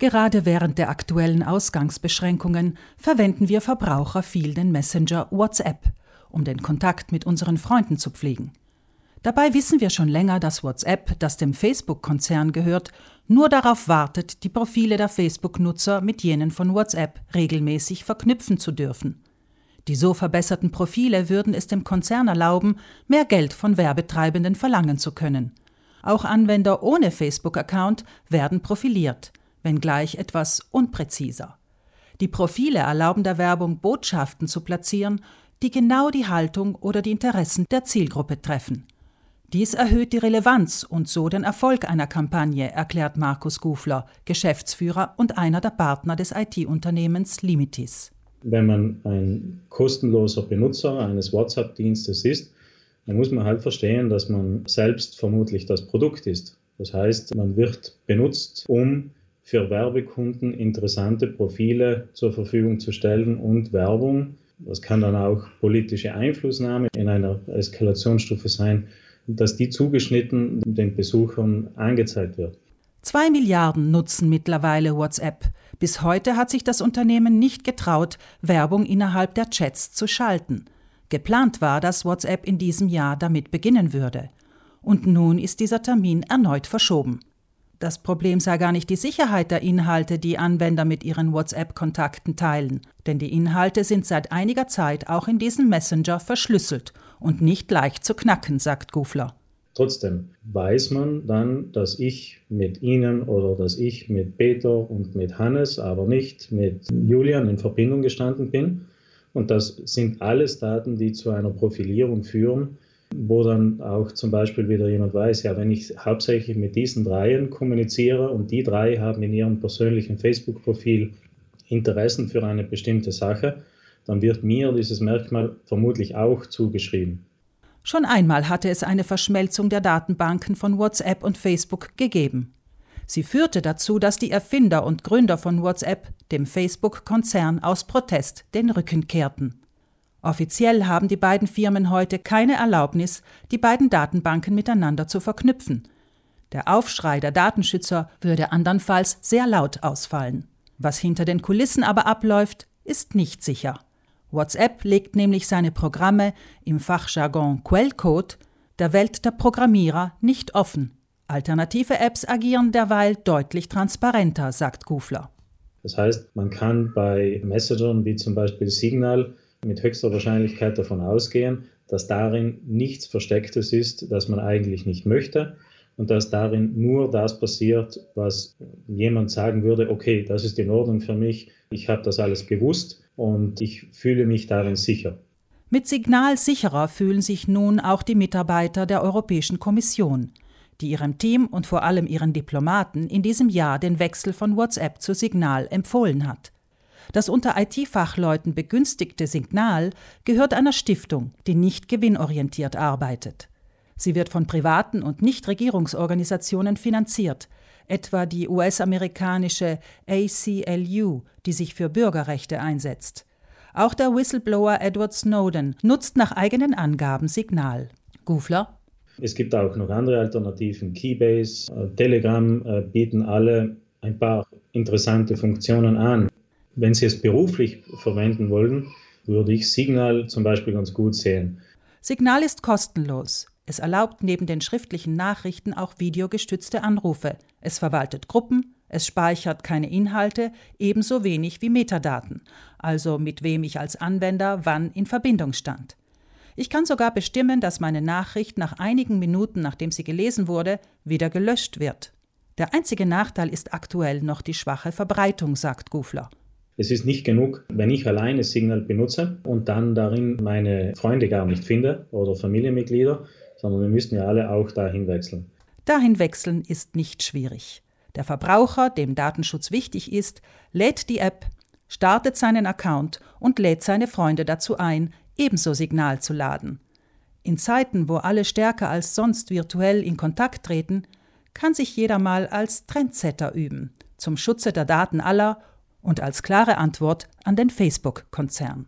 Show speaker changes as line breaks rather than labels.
Gerade während der aktuellen Ausgangsbeschränkungen verwenden wir Verbraucher viel den Messenger WhatsApp, um den Kontakt mit unseren Freunden zu pflegen. Dabei wissen wir schon länger, dass WhatsApp, das dem Facebook-Konzern gehört, nur darauf wartet, die Profile der Facebook-Nutzer mit jenen von WhatsApp regelmäßig verknüpfen zu dürfen. Die so verbesserten Profile würden es dem Konzern erlauben, mehr Geld von Werbetreibenden verlangen zu können. Auch Anwender ohne Facebook-Account werden profiliert, wenngleich etwas unpräziser. Die Profile erlauben der Werbung Botschaften zu platzieren, die genau die Haltung oder die Interessen der Zielgruppe treffen. Dies erhöht die Relevanz und so den Erfolg einer Kampagne, erklärt Markus Gufler, Geschäftsführer und einer der Partner des IT-Unternehmens Limitis.
Wenn man ein kostenloser Benutzer eines WhatsApp-Dienstes ist, dann muss man halt verstehen, dass man selbst vermutlich das Produkt ist. Das heißt, man wird benutzt, um für Werbekunden interessante Profile zur Verfügung zu stellen und Werbung. Das kann dann auch politische Einflussnahme in einer Eskalationsstufe sein, dass die zugeschnitten den Besuchern angezeigt wird.
Zwei Milliarden nutzen mittlerweile WhatsApp. Bis heute hat sich das Unternehmen nicht getraut, Werbung innerhalb der Chats zu schalten. Geplant war, dass WhatsApp in diesem Jahr damit beginnen würde. Und nun ist dieser Termin erneut verschoben. Das Problem sei gar nicht die Sicherheit der Inhalte, die Anwender mit ihren WhatsApp-Kontakten teilen, denn die Inhalte sind seit einiger Zeit auch in diesem Messenger verschlüsselt und nicht leicht zu knacken, sagt Gufler.
Trotzdem weiß man dann, dass ich mit Ihnen oder dass ich mit Peter und mit Hannes, aber nicht mit Julian in Verbindung gestanden bin. Und das sind alles Daten, die zu einer Profilierung führen, wo dann auch zum Beispiel wieder jemand weiß, ja, wenn ich hauptsächlich mit diesen dreien kommuniziere und die drei haben in ihrem persönlichen Facebook-Profil Interessen für eine bestimmte Sache, dann wird mir dieses Merkmal vermutlich auch zugeschrieben.
Schon einmal hatte es eine Verschmelzung der Datenbanken von WhatsApp und Facebook gegeben. Sie führte dazu, dass die Erfinder und Gründer von WhatsApp dem Facebook-Konzern aus Protest den Rücken kehrten. Offiziell haben die beiden Firmen heute keine Erlaubnis, die beiden Datenbanken miteinander zu verknüpfen. Der Aufschrei der Datenschützer würde andernfalls sehr laut ausfallen. Was hinter den Kulissen aber abläuft, ist nicht sicher. WhatsApp legt nämlich seine Programme im Fachjargon Quellcode der Welt der Programmierer nicht offen. Alternative Apps agieren derweil deutlich transparenter, sagt Gufler.
Das heißt, man kann bei Messagern wie zum Beispiel Signal mit höchster Wahrscheinlichkeit davon ausgehen, dass darin nichts Verstecktes ist, das man eigentlich nicht möchte und dass darin nur das passiert, was jemand sagen würde, okay, das ist in Ordnung für mich, ich habe das alles gewusst und ich fühle mich darin sicher.
Mit Signal sicherer fühlen sich nun auch die Mitarbeiter der Europäischen Kommission, die ihrem Team und vor allem ihren Diplomaten in diesem Jahr den Wechsel von WhatsApp zu Signal empfohlen hat. Das unter IT-Fachleuten begünstigte Signal gehört einer Stiftung, die nicht gewinnorientiert arbeitet. Sie wird von privaten und Nichtregierungsorganisationen finanziert, etwa die US-amerikanische ACLU, die sich für Bürgerrechte einsetzt. Auch der Whistleblower Edward Snowden nutzt nach eigenen Angaben Signal. Gufler?
Es gibt auch noch andere Alternativen. Keybase, äh, Telegram äh, bieten alle ein paar interessante Funktionen an. Wenn Sie es beruflich verwenden wollen, würde ich Signal zum Beispiel ganz gut sehen.
Signal ist kostenlos. Es erlaubt neben den schriftlichen Nachrichten auch videogestützte Anrufe. Es verwaltet Gruppen, es speichert keine Inhalte, ebenso wenig wie Metadaten, also mit wem ich als Anwender wann in Verbindung stand. Ich kann sogar bestimmen, dass meine Nachricht nach einigen Minuten, nachdem sie gelesen wurde, wieder gelöscht wird. Der einzige Nachteil ist aktuell noch die schwache Verbreitung, sagt Gufler.
Es ist nicht genug, wenn ich alleine Signal benutze und dann darin meine Freunde gar nicht finde oder Familienmitglieder, sondern wir müssen ja alle auch dahin wechseln.
Dahin wechseln ist nicht schwierig. Der Verbraucher, dem Datenschutz wichtig ist, lädt die App, startet seinen Account und lädt seine Freunde dazu ein, ebenso Signal zu laden. In Zeiten, wo alle stärker als sonst virtuell in Kontakt treten, kann sich jeder mal als Trendsetter üben, zum Schutze der Daten aller und als klare Antwort an den Facebook-Konzern.